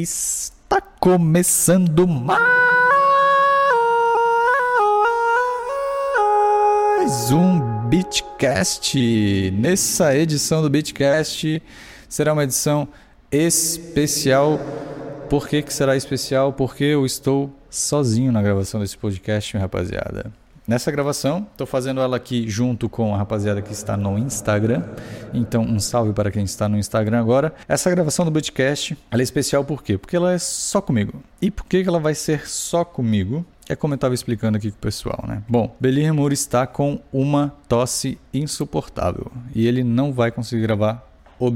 Está começando mais um Beatcast. Nessa edição do Beatcast será uma edição especial. Por que, que será especial? Porque eu estou sozinho na gravação desse podcast, rapaziada. Nessa gravação, estou fazendo ela aqui junto com a rapaziada que está no Instagram. Então, um salve para quem está no Instagram agora. Essa gravação do podcast ela é especial por quê? Porque ela é só comigo. E por que ela vai ser só comigo? É como eu estava explicando aqui com o pessoal, né? Bom, Belir Moore está com uma tosse insuportável e ele não vai conseguir gravar o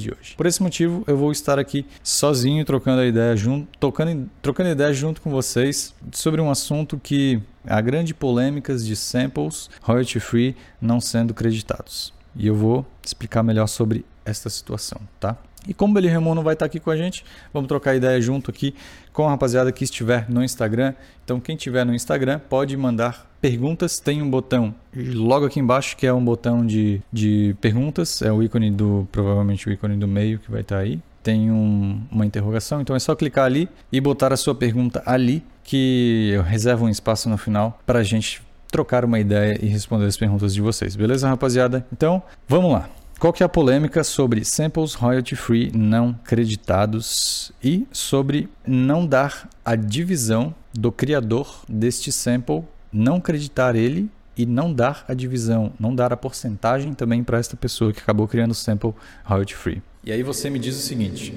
de hoje. Por esse motivo, eu vou estar aqui sozinho trocando ideia junto, tocando, trocando ideia junto com vocês sobre um assunto que há grande polêmicas de samples royalty free não sendo creditados. E eu vou explicar melhor sobre esta situação, tá? E como o Ramon não vai estar aqui com a gente, vamos trocar ideia junto aqui com a rapaziada que estiver no Instagram. Então, quem estiver no Instagram pode mandar perguntas. Tem um botão logo aqui embaixo que é um botão de, de perguntas. É o ícone do, provavelmente o ícone do meio que vai estar aí. Tem um, uma interrogação, então é só clicar ali e botar a sua pergunta ali, que eu reservo um espaço no final para a gente trocar uma ideia e responder as perguntas de vocês. Beleza, rapaziada? Então, vamos lá. Qual que é a polêmica sobre samples royalty free não creditados e sobre não dar a divisão do criador deste sample, não creditar ele e não dar a divisão, não dar a porcentagem também para esta pessoa que acabou criando o sample royalty free. E aí você me diz o seguinte: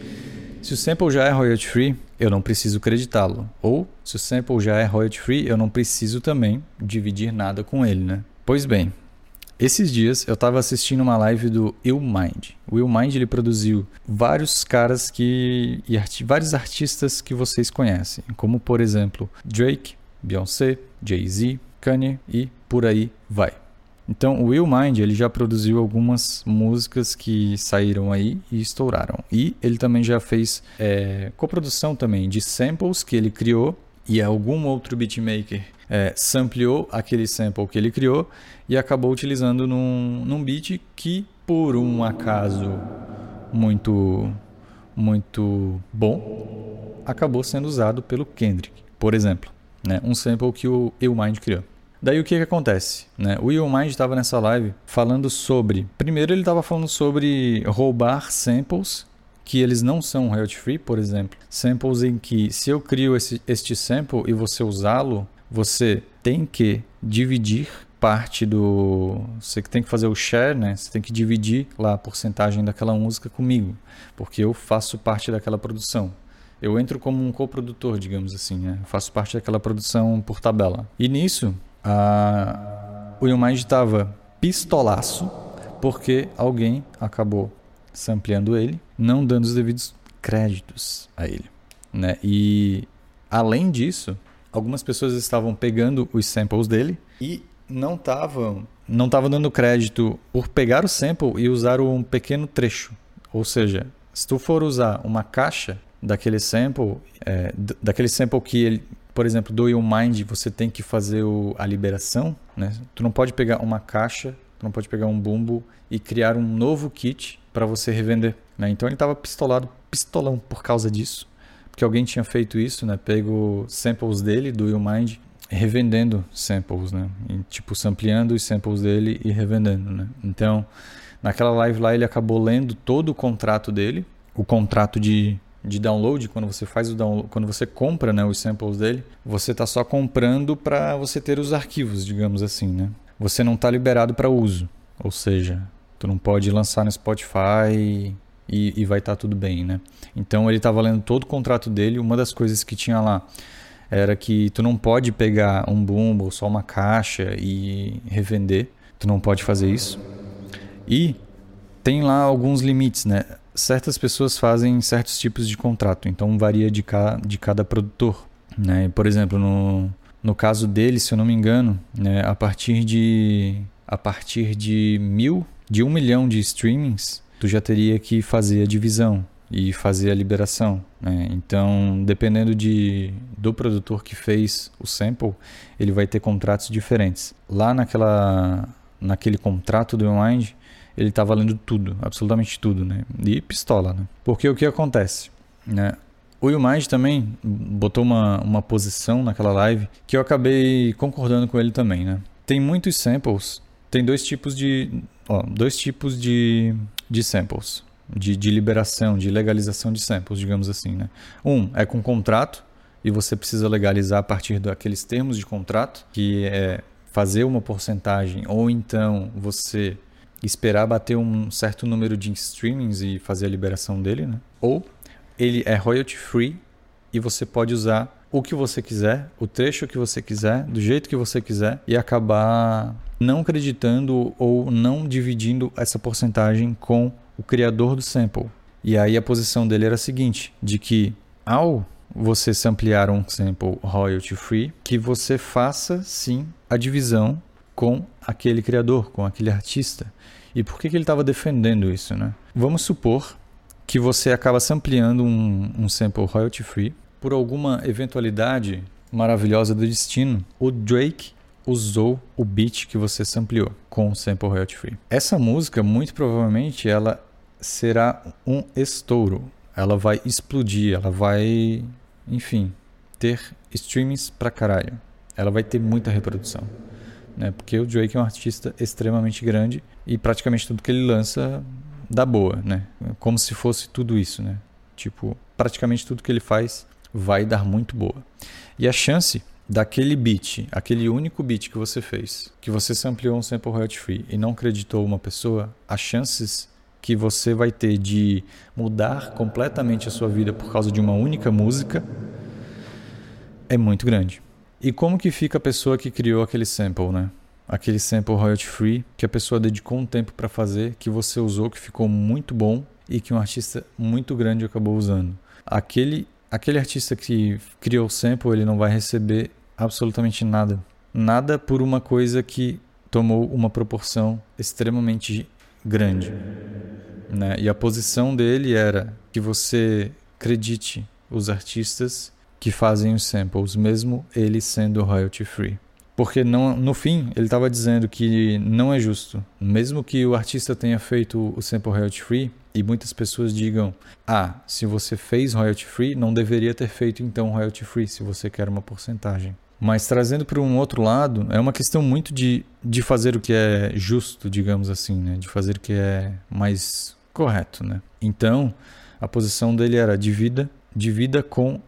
se o sample já é royalty free, eu não preciso creditá-lo. Ou se o sample já é royalty free, eu não preciso também dividir nada com ele, né? Pois bem, esses dias eu estava assistindo uma live do Will Mind. O Will Mind ele produziu vários caras que e arti vários artistas que vocês conhecem, como por exemplo Drake, Beyoncé, Jay-Z, Kanye e por aí vai. Então o Will Mind ele já produziu algumas músicas que saíram aí e estouraram. E ele também já fez é, coprodução também de samples que ele criou e algum outro beatmaker é, sampleou aquele sample que ele criou e acabou utilizando num, num beat que, por um acaso muito, muito bom, acabou sendo usado pelo Kendrick, por exemplo. Né? Um sample que o Illmind criou. Daí o que, que acontece? Né? O Illmind estava nessa live falando sobre. Primeiro, ele estava falando sobre roubar samples que eles não são royalty free, por exemplo. Samples em que, se eu crio esse, este sample e você usá-lo, você tem que dividir parte do. Você tem que fazer o share, né? Você tem que dividir lá a porcentagem daquela música comigo, porque eu faço parte daquela produção. Eu entro como um coprodutor, digamos assim, né? Eu faço parte daquela produção por tabela. E nisso, a... o Yomind estava pistolaço porque alguém acabou sampleando ele, não dando os devidos créditos a ele, né? E além disso, algumas pessoas estavam pegando os samples dele e não estavam não tava dando crédito por pegar o sample e usar um pequeno trecho. Ou seja, se tu for usar uma caixa daquele sample, é, daquele sample que ele, por exemplo, do Your Mind, você tem que fazer o, a liberação, né? Tu não pode pegar uma caixa, tu não pode pegar um bumbo e criar um novo kit para você revender. Né? Então ele estava pistolado, pistolão por causa disso que alguém tinha feito isso, né? Pego samples dele, do YouMind, revendendo samples, né? E, tipo, sampleando os samples dele e revendendo, né? Então, naquela live lá, ele acabou lendo todo o contrato dele, o contrato de, de download, quando você faz o download, quando você compra né, os samples dele, você está só comprando para você ter os arquivos, digamos assim, né? Você não está liberado para uso, ou seja, tu não pode lançar no Spotify e, e vai estar tá tudo bem, né? Então ele estava lendo todo o contrato dele. Uma das coisas que tinha lá era que tu não pode pegar um bumbo ou só uma caixa e revender. Tu não pode fazer isso. E tem lá alguns limites, né? Certas pessoas fazem certos tipos de contrato, então varia de, ca, de cada produtor. Né? Por exemplo, no, no caso dele, se eu não me engano, né, a partir de a partir de mil, de um milhão de streamings, tu já teria que fazer a divisão e fazer a liberação. Né? Então, dependendo de, do produtor que fez o sample, ele vai ter contratos diferentes. Lá naquela, naquele contrato do Rewind, ele está valendo tudo, absolutamente tudo, né? E pistola, né? Porque o que acontece? Né? O Yumaj também botou uma, uma posição naquela live que eu acabei concordando com ele também, né? Tem muitos samples, tem dois tipos de, ó, dois tipos de, de samples, de, de liberação, de legalização de samples, digamos assim, né? Um é com contrato e você precisa legalizar a partir daqueles termos de contrato, que é fazer uma porcentagem ou então você esperar bater um certo número de streamings e fazer a liberação dele, né? Ou ele é royalty free e você pode usar o que você quiser, o trecho que você quiser, do jeito que você quiser e acabar não acreditando ou não dividindo essa porcentagem com o criador do sample. E aí a posição dele era a seguinte, de que ao você samplear um sample royalty free, que você faça sim a divisão com aquele criador, com aquele artista. E por que, que ele estava defendendo isso, né? Vamos supor que você acaba sampleando um, um sample royalty free por alguma eventualidade maravilhosa do destino. O Drake usou o beat que você sampleou com o sample royalty free. Essa música, muito provavelmente, ela será um estouro. Ela vai explodir, ela vai enfim, ter streamings pra caralho. Ela vai ter muita reprodução. Né? Porque o Drake é um artista extremamente grande e praticamente tudo que ele lança dá boa, né? Como se fosse tudo isso, né? Tipo, praticamente tudo que ele faz vai dar muito boa. E a chance daquele beat, aquele único beat que você fez, que você sampleou um sample royalty free e não acreditou uma pessoa, as chances que você vai ter de mudar completamente a sua vida por causa de uma única música é muito grande. E como que fica a pessoa que criou aquele sample, né? Aquele sample royalty free que a pessoa dedicou um tempo para fazer, que você usou, que ficou muito bom e que um artista muito grande acabou usando. Aquele aquele artista que criou o sample, ele não vai receber absolutamente nada. Nada por uma coisa que tomou uma proporção extremamente grande. Né? E a posição dele era que você acredite os artistas que fazem os samples, mesmo ele sendo royalty free. Porque não, no fim ele estava dizendo que não é justo, mesmo que o artista tenha feito o sample royalty free e muitas pessoas digam: "Ah, se você fez royalty free, não deveria ter feito então royalty free se você quer uma porcentagem". Mas trazendo para um outro lado, é uma questão muito de, de fazer o que é justo, digamos assim, né? de fazer o que é mais correto. Né? Então, a posição dele era divida, divida com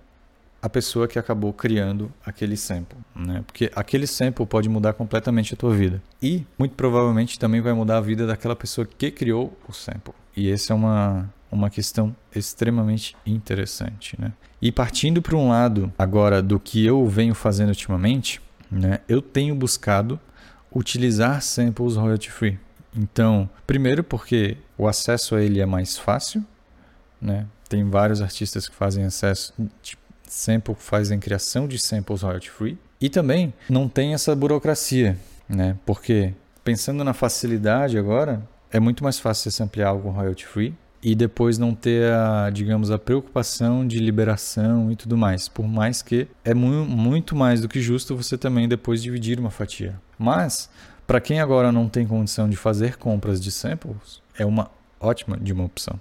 a pessoa que acabou criando aquele sample, né? Porque aquele sample pode mudar completamente a tua vida e muito provavelmente também vai mudar a vida daquela pessoa que criou o sample. E essa é uma uma questão extremamente interessante, né? E partindo para um lado agora do que eu venho fazendo ultimamente, né? Eu tenho buscado utilizar samples royalty free. Então, primeiro porque o acesso a ele é mais fácil, né? Tem vários artistas que fazem acesso, tipo, sample fazem criação de samples royalty free e também não tem essa burocracia, né? Porque pensando na facilidade agora, é muito mais fácil você ampliar algo royalty free e depois não ter a, digamos, a preocupação de liberação e tudo mais. Por mais que é mu muito mais do que justo você também depois dividir uma fatia. Mas, para quem agora não tem condição de fazer compras de samples, é uma ótima de uma opção.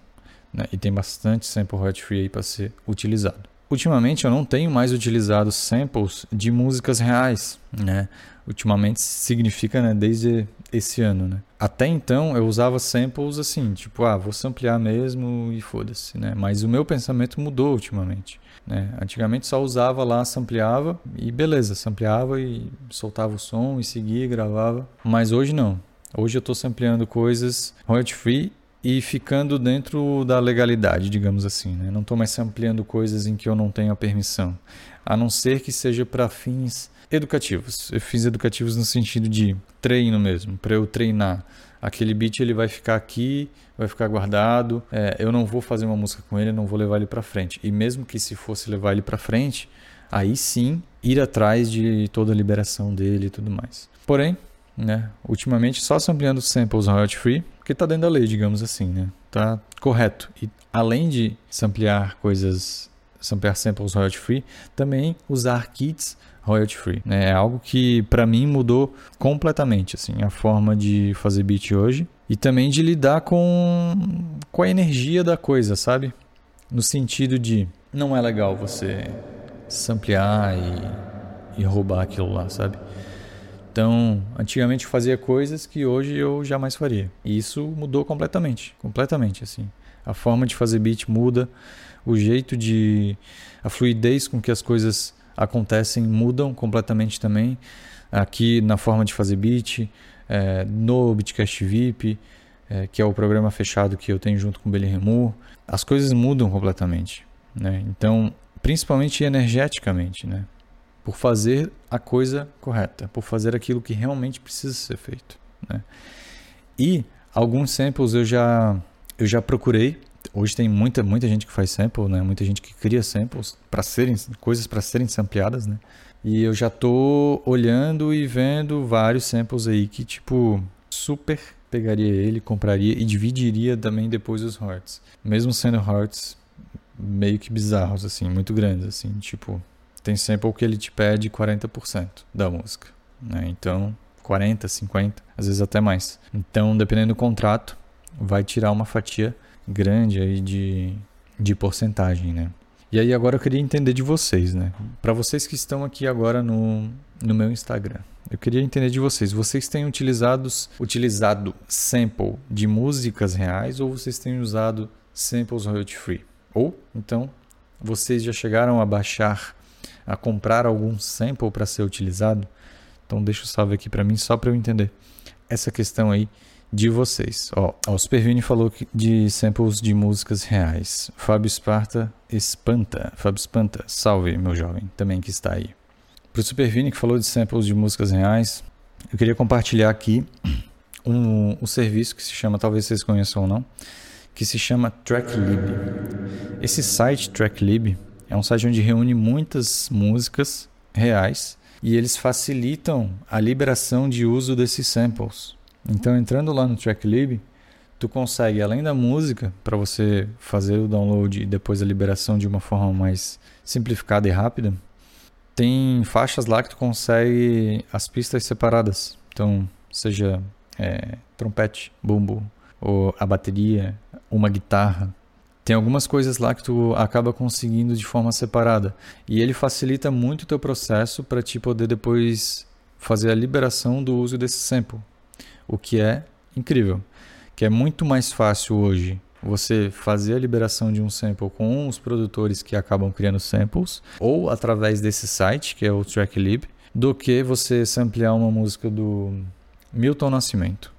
Né? E tem bastante sample royalty free aí para ser utilizado. Ultimamente eu não tenho mais utilizado samples de músicas reais, né? Ultimamente significa, né, desde esse ano, né? Até então eu usava samples assim, tipo, ah, vou samplear mesmo e foda-se, né? Mas o meu pensamento mudou ultimamente, né? Antigamente só usava lá, sampleava e beleza, sampleava e soltava o som e seguia, gravava. Mas hoje não. Hoje eu estou sampleando coisas royalty free e ficando dentro da legalidade, digamos assim. Né? Não estou mais ampliando coisas em que eu não tenho a permissão, a não ser que seja para fins educativos. Fins educativos no sentido de treino mesmo, para eu treinar. Aquele beat ele vai ficar aqui, vai ficar guardado. É, eu não vou fazer uma música com ele, não vou levar ele para frente. E mesmo que se fosse levar ele para frente, aí sim ir atrás de toda a liberação dele e tudo mais. Porém, né, ultimamente só sampleando samples royalty free porque está dentro da lei, digamos assim, né? Tá correto. E além de samplear coisas, samplear samples royalty free, também usar kits royalty free. Né? É algo que para mim mudou completamente assim a forma de fazer beat hoje e também de lidar com com a energia da coisa, sabe? No sentido de não é legal você samplear e, e roubar aquilo lá, sabe? Então, antigamente eu fazia coisas que hoje eu jamais faria. E isso mudou completamente, completamente assim. A forma de fazer beat muda, o jeito de a fluidez com que as coisas acontecem mudam completamente também. Aqui na forma de fazer beat, é, no Bitcast VIP, é, que é o programa fechado que eu tenho junto com o Belly Remur, as coisas mudam completamente. Né? Então, principalmente energeticamente, né? por fazer a coisa correta, por fazer aquilo que realmente precisa ser feito. Né? E alguns samples eu já, eu já procurei. Hoje tem muita, muita gente que faz sample, né? muita gente que cria samples para serem coisas para serem sampleadas, né? E eu já tô olhando e vendo vários samples aí que tipo super pegaria ele, compraria e dividiria também depois os hearts. Mesmo sendo hearts meio que bizarros assim, muito grandes assim, tipo tem sample que ele te pede 40% da música, né? Então, 40, 50, às vezes até mais. Então, dependendo do contrato, vai tirar uma fatia grande aí de, de porcentagem, né? E aí agora eu queria entender de vocês, né? Para vocês que estão aqui agora no, no meu Instagram, eu queria entender de vocês. Vocês têm utilizados, utilizado sample de músicas reais ou vocês têm usado samples royalty free? Ou então vocês já chegaram a baixar a comprar algum sample para ser utilizado? Então deixa o salve aqui para mim só para eu entender essa questão aí de vocês. Ó, o Supervini falou de samples de músicas reais. Fábio Esparta espanta. Fábio Espanta, salve meu jovem, também que está aí. Para o Supervini que falou de samples de músicas reais, eu queria compartilhar aqui um, um serviço que se chama, talvez vocês conheçam ou não, que se chama Tracklib. Esse site Tracklib é um site onde reúne muitas músicas reais e eles facilitam a liberação de uso desses samples. Então, entrando lá no Tracklib, tu consegue, além da música, para você fazer o download e depois a liberação de uma forma mais simplificada e rápida, tem faixas lá que tu consegue as pistas separadas. Então, seja é, trompete, bumbo, ou a bateria, uma guitarra, tem algumas coisas lá que tu acaba conseguindo de forma separada. E ele facilita muito o teu processo para te poder depois fazer a liberação do uso desse sample. O que é incrível. Que é muito mais fácil hoje você fazer a liberação de um sample com os produtores que acabam criando samples ou através desse site, que é o Tracklib, do que você samplear uma música do Milton Nascimento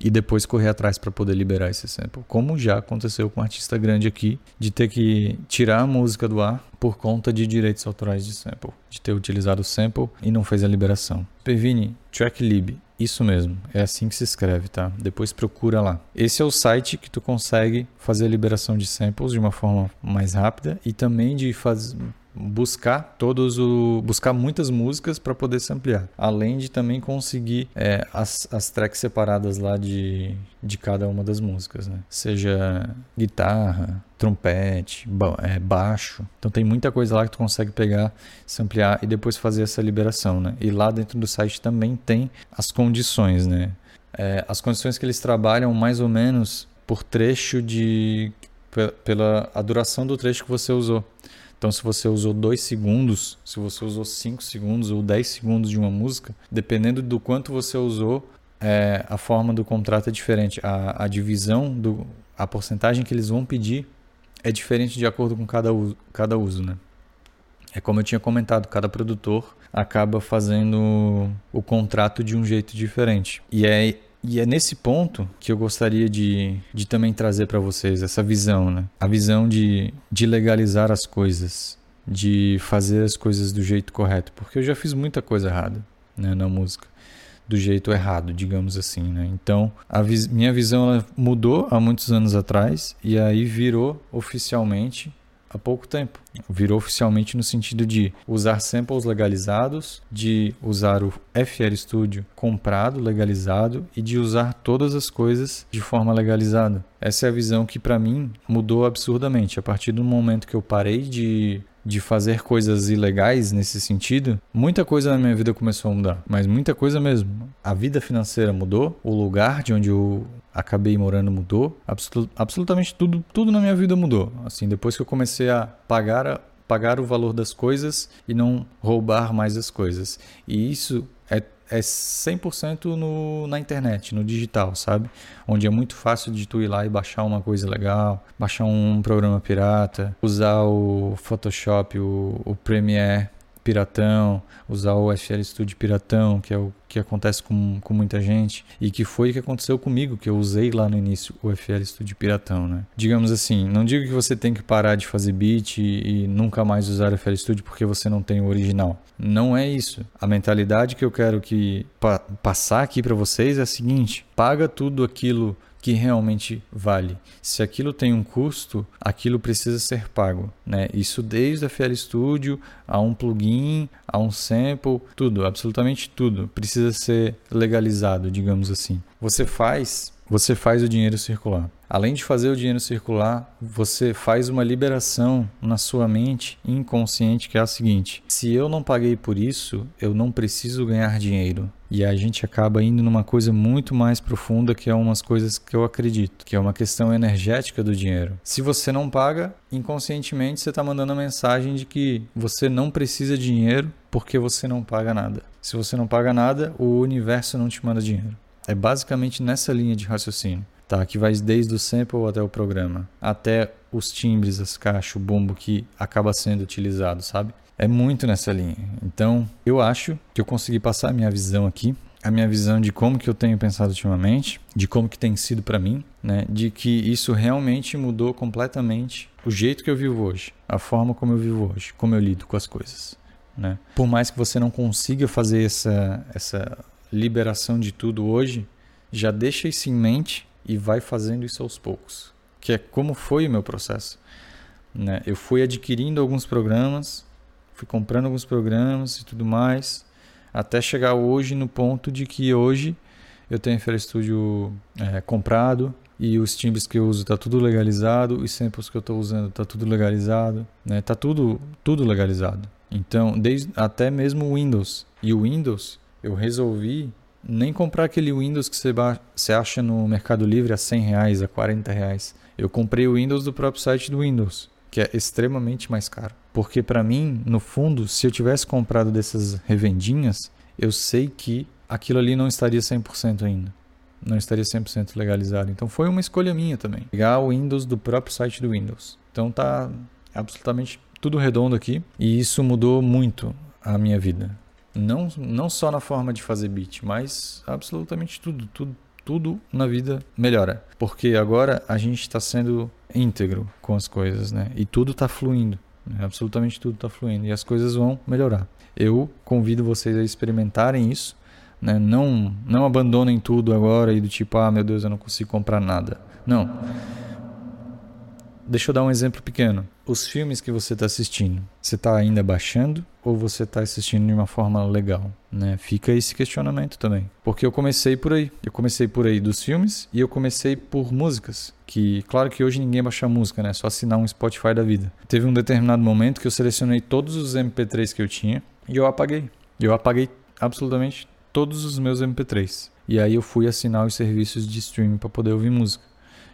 e depois correr atrás para poder liberar esse sample. Como já aconteceu com um artista grande aqui, de ter que tirar a música do ar por conta de direitos autorais de sample, de ter utilizado o sample e não fez a liberação. Pervini, Tracklib, isso mesmo, é assim que se escreve, tá? Depois procura lá. Esse é o site que tu consegue fazer a liberação de samples de uma forma mais rápida e também de fazer buscar todos o buscar muitas músicas para poder samplear, além de também conseguir é, as, as tracks separadas lá de, de cada uma das músicas, né? Seja guitarra, trompete, é, baixo. Então tem muita coisa lá que tu consegue pegar, samplear e depois fazer essa liberação, né? E lá dentro do site também tem as condições, né? É, as condições que eles trabalham mais ou menos por trecho de pela a duração do trecho que você usou. Então, se você usou 2 segundos, se você usou 5 segundos ou 10 segundos de uma música, dependendo do quanto você usou, é, a forma do contrato é diferente. A, a divisão, do, a porcentagem que eles vão pedir é diferente de acordo com cada uso, cada uso né? É como eu tinha comentado, cada produtor acaba fazendo o contrato de um jeito diferente. E é e é nesse ponto que eu gostaria de, de também trazer para vocês essa visão, né? A visão de, de legalizar as coisas, de fazer as coisas do jeito correto, porque eu já fiz muita coisa errada né, na música, do jeito errado, digamos assim, né? Então, a vis minha visão mudou há muitos anos atrás e aí virou oficialmente há pouco tempo. Virou oficialmente no sentido de usar samples legalizados, de usar o FL Studio comprado, legalizado e de usar todas as coisas de forma legalizada. Essa é a visão que para mim mudou absurdamente a partir do momento que eu parei de de fazer coisas ilegais nesse sentido, muita coisa na minha vida começou a mudar. Mas muita coisa mesmo. A vida financeira mudou, o lugar de onde eu acabei morando mudou, absolut absolutamente tudo, tudo na minha vida mudou. Assim, depois que eu comecei a pagar pagar o valor das coisas e não roubar mais as coisas. E isso é é 100% no, na internet, no digital, sabe? Onde é muito fácil de tu ir lá e baixar uma coisa legal, baixar um programa pirata, usar o Photoshop, o, o Premiere piratão, usar o FL Studio piratão, que é o que acontece com, com muita gente, e que foi o que aconteceu comigo, que eu usei lá no início o FL Studio piratão, né? Digamos assim, não digo que você tem que parar de fazer beat e, e nunca mais usar o FL Studio porque você não tem o original. Não é isso. A mentalidade que eu quero que pa passar aqui para vocês é a seguinte: paga tudo aquilo que realmente vale. Se aquilo tem um custo, aquilo precisa ser pago, né? Isso desde a FL Studio a um plugin, a um sample, tudo, absolutamente tudo precisa ser legalizado, digamos assim. Você faz, você faz o dinheiro circular. Além de fazer o dinheiro circular, você faz uma liberação na sua mente inconsciente que é a seguinte: se eu não paguei por isso, eu não preciso ganhar dinheiro. E a gente acaba indo numa coisa muito mais profunda que é umas coisas que eu acredito, que é uma questão energética do dinheiro. Se você não paga, inconscientemente você está mandando a mensagem de que você não precisa de dinheiro porque você não paga nada. Se você não paga nada, o universo não te manda dinheiro. É basicamente nessa linha de raciocínio tá? Que vai desde o sample até o programa, até os timbres, as caixas, o bumbo que acaba sendo utilizado, sabe? É muito nessa linha. Então, eu acho que eu consegui passar a minha visão aqui, a minha visão de como que eu tenho pensado ultimamente, de como que tem sido para mim, né? De que isso realmente mudou completamente o jeito que eu vivo hoje, a forma como eu vivo hoje, como eu lido com as coisas, né? Por mais que você não consiga fazer essa essa liberação de tudo hoje, já deixa isso em mente e vai fazendo isso aos poucos, que é como foi o meu processo. Né? Eu fui adquirindo alguns programas, fui comprando alguns programas e tudo mais, até chegar hoje no ponto de que hoje eu tenho FL Studio é, comprado e os timbres que eu uso tá tudo legalizado, os samples que eu estou usando tá tudo legalizado, né? Tá tudo tudo legalizado. Então, desde até mesmo o Windows. E o Windows eu resolvi nem comprar aquele Windows que você, acha no Mercado Livre a 100 reais, a 40 reais. Eu comprei o Windows do próprio site do Windows, que é extremamente mais caro. Porque para mim, no fundo, se eu tivesse comprado dessas revendinhas, eu sei que aquilo ali não estaria 100% ainda. Não estaria 100% legalizado. Então foi uma escolha minha também. Pegar o Windows do próprio site do Windows. Então tá absolutamente tudo redondo aqui. E isso mudou muito a minha vida. Não, não só na forma de fazer beat, mas absolutamente tudo, tudo, tudo na vida melhora. Porque agora a gente está sendo íntegro com as coisas, né? E tudo está fluindo. Né? Absolutamente tudo está fluindo. E as coisas vão melhorar. Eu convido vocês a experimentarem isso. Né? Não, não abandonem tudo agora e do tipo, ah, meu Deus, eu não consigo comprar nada. Não Deixa eu dar um exemplo pequeno. Os filmes que você está assistindo, você está ainda baixando ou você está assistindo de uma forma legal? Né? Fica esse questionamento também. Porque eu comecei por aí. Eu comecei por aí dos filmes e eu comecei por músicas. Que, claro que hoje ninguém baixa música, né? Só assinar um Spotify da vida. Teve um determinado momento que eu selecionei todos os MP3 que eu tinha e eu apaguei. Eu apaguei absolutamente todos os meus MP3. E aí eu fui assinar os serviços de streaming para poder ouvir música.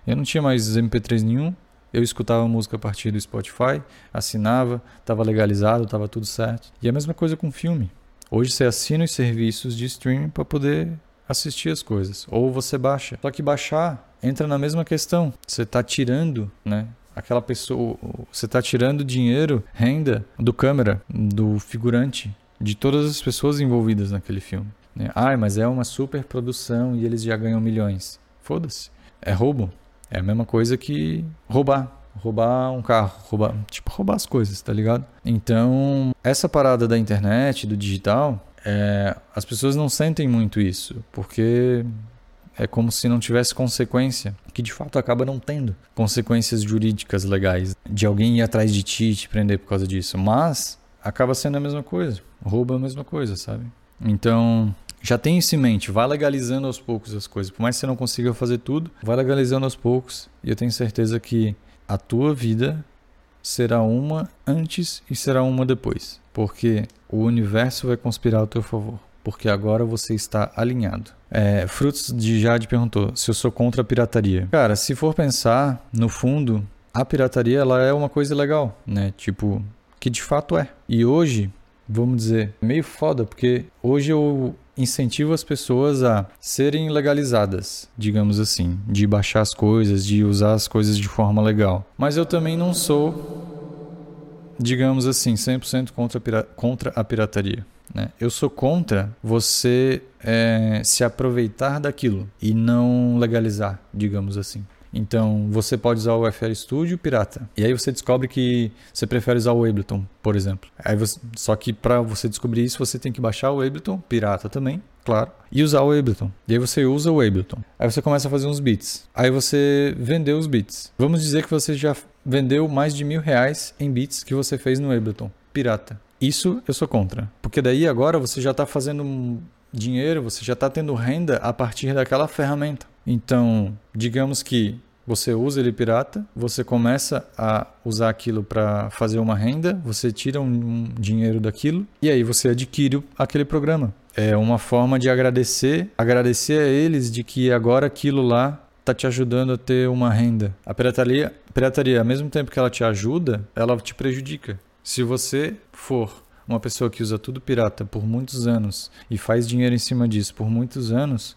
Eu não tinha mais MP3 nenhum, eu escutava música a partir do Spotify, assinava, estava legalizado, estava tudo certo. E a mesma coisa com filme. Hoje você assina os serviços de streaming para poder assistir as coisas. Ou você baixa. Só que baixar entra na mesma questão. Você está tirando, né? Aquela pessoa, você está tirando dinheiro, renda do câmera, do figurante, de todas as pessoas envolvidas naquele filme. Né? Ah, mas é uma super produção e eles já ganham milhões. Foda-se. É roubo. É a mesma coisa que roubar. Roubar um carro, roubar, tipo, roubar as coisas, tá ligado? Então, essa parada da internet, do digital, é, as pessoas não sentem muito isso, porque é como se não tivesse consequência, que de fato acaba não tendo consequências jurídicas legais de alguém ir atrás de ti e te prender por causa disso, mas acaba sendo a mesma coisa, rouba a mesma coisa, sabe? Então, já tem isso em mente, vai legalizando aos poucos as coisas. Por mais que você não consiga fazer tudo, vai legalizando aos poucos. E eu tenho certeza que a tua vida será uma antes e será uma depois, porque o universo vai conspirar ao teu favor, porque agora você está alinhado. É, Frutos de Jade perguntou se eu sou contra a pirataria. Cara, se for pensar, no fundo, a pirataria ela é uma coisa legal, né? Tipo, que de fato é. E hoje, vamos dizer, meio foda, porque hoje eu incentivo as pessoas a serem legalizadas, digamos assim, de baixar as coisas, de usar as coisas de forma legal. Mas eu também não sou, digamos assim, 100% contra a, contra a pirataria. Né? Eu sou contra você é, se aproveitar daquilo e não legalizar, digamos assim. Então, você pode usar o FL Studio pirata. E aí você descobre que você prefere usar o Ableton, por exemplo. Aí você, só que para você descobrir isso, você tem que baixar o Ableton pirata também, claro, e usar o Ableton. E aí você usa o Ableton. Aí você começa a fazer uns beats. Aí você vendeu os beats. Vamos dizer que você já vendeu mais de mil reais em beats que você fez no Ableton pirata. Isso eu sou contra. Porque daí agora você já está fazendo dinheiro, você já está tendo renda a partir daquela ferramenta. Então, digamos que você usa ele pirata, você começa a usar aquilo para fazer uma renda, você tira um dinheiro daquilo e aí você adquire aquele programa. É uma forma de agradecer, agradecer a eles de que agora aquilo lá está te ajudando a ter uma renda. A pirataria, pirataria, ao mesmo tempo que ela te ajuda, ela te prejudica. Se você for uma pessoa que usa tudo pirata por muitos anos e faz dinheiro em cima disso por muitos anos,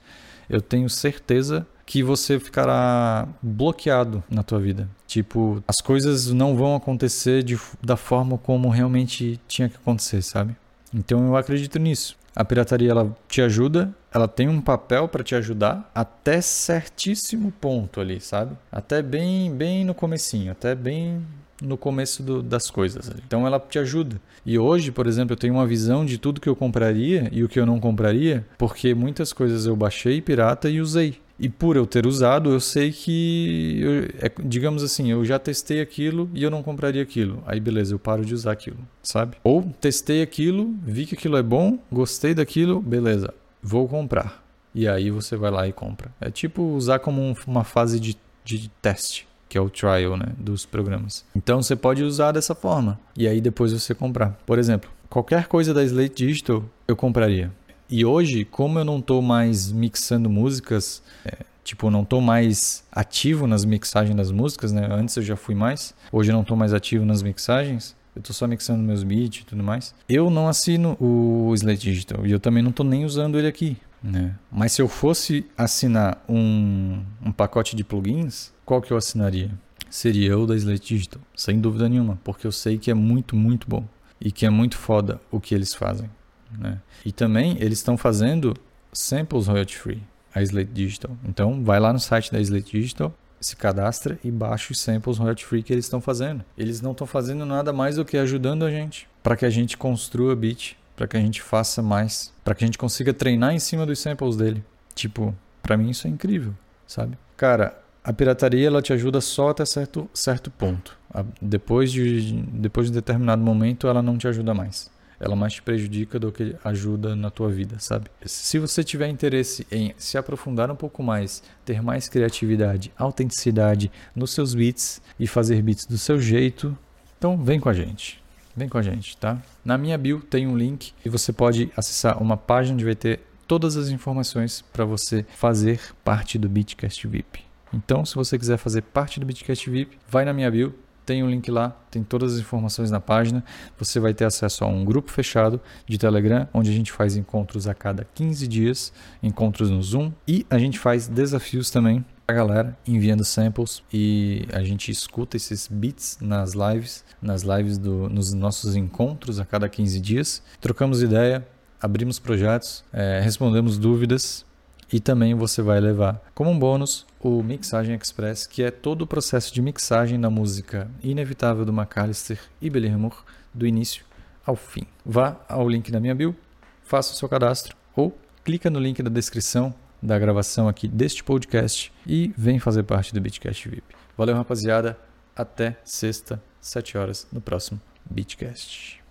eu tenho certeza que você ficará bloqueado na tua vida. Tipo, as coisas não vão acontecer de, da forma como realmente tinha que acontecer, sabe? Então eu acredito nisso. A pirataria ela te ajuda, ela tem um papel para te ajudar até certíssimo ponto ali, sabe? Até bem, bem no comecinho, até bem no começo do, das coisas. Então ela te ajuda. E hoje, por exemplo, eu tenho uma visão de tudo que eu compraria e o que eu não compraria, porque muitas coisas eu baixei pirata e usei. E por eu ter usado, eu sei que, eu, é, digamos assim, eu já testei aquilo e eu não compraria aquilo. Aí beleza, eu paro de usar aquilo, sabe? Ou testei aquilo, vi que aquilo é bom, gostei daquilo, beleza, vou comprar. E aí você vai lá e compra. É tipo usar como um, uma fase de, de teste que é o trial né, dos programas. Então você pode usar dessa forma e aí depois você comprar. Por exemplo, qualquer coisa da Slate Digital eu compraria. E hoje, como eu não estou mais mixando músicas, é, tipo, não estou mais ativo nas mixagens das músicas, né? Antes eu já fui mais, hoje eu não estou mais ativo nas mixagens. Eu estou só mixando meus beats e tudo mais. Eu não assino o Slate Digital e eu também não estou nem usando ele aqui. Né? Mas se eu fosse assinar um, um pacote de plugins, qual que eu assinaria? Seria o da Slate Digital, sem dúvida nenhuma, porque eu sei que é muito, muito bom e que é muito foda o que eles fazem. Né? E também eles estão fazendo samples royalty free, a Slate Digital. Então vai lá no site da Slate Digital, se cadastra e baixa os samples royalty free que eles estão fazendo. Eles não estão fazendo nada mais do que ajudando a gente para que a gente construa beat para que a gente faça mais, para que a gente consiga treinar em cima dos samples dele. Tipo, para mim isso é incrível, sabe? Cara, a pirataria ela te ajuda só até certo, certo ponto. A, depois, de, depois de determinado momento, ela não te ajuda mais. Ela mais te prejudica do que ajuda na tua vida, sabe? Se você tiver interesse em se aprofundar um pouco mais, ter mais criatividade, autenticidade nos seus beats e fazer beats do seu jeito, então vem com a gente. Vem com a gente, tá? Na minha bio tem um link e você pode acessar uma página onde vai ter todas as informações para você fazer parte do Bitcast VIP. Então, se você quiser fazer parte do Bitcast VIP, vai na minha bio, tem um link lá, tem todas as informações na página. Você vai ter acesso a um grupo fechado de Telegram, onde a gente faz encontros a cada 15 dias, encontros no Zoom, e a gente faz desafios também a galera enviando samples e a gente escuta esses beats nas lives, nas lives do, nos nossos encontros a cada 15 dias. Trocamos ideia, abrimos projetos, é, respondemos dúvidas e também você vai levar como um bônus o Mixagem Express, que é todo o processo de mixagem da música Inevitável do McAllister e Hammour, do início ao fim. Vá ao link da minha bio, faça o seu cadastro ou clica no link da descrição da gravação aqui deste podcast e vem fazer parte do Bitcast VIP. Valeu, rapaziada. Até sexta, 7 horas, no próximo Bitcast.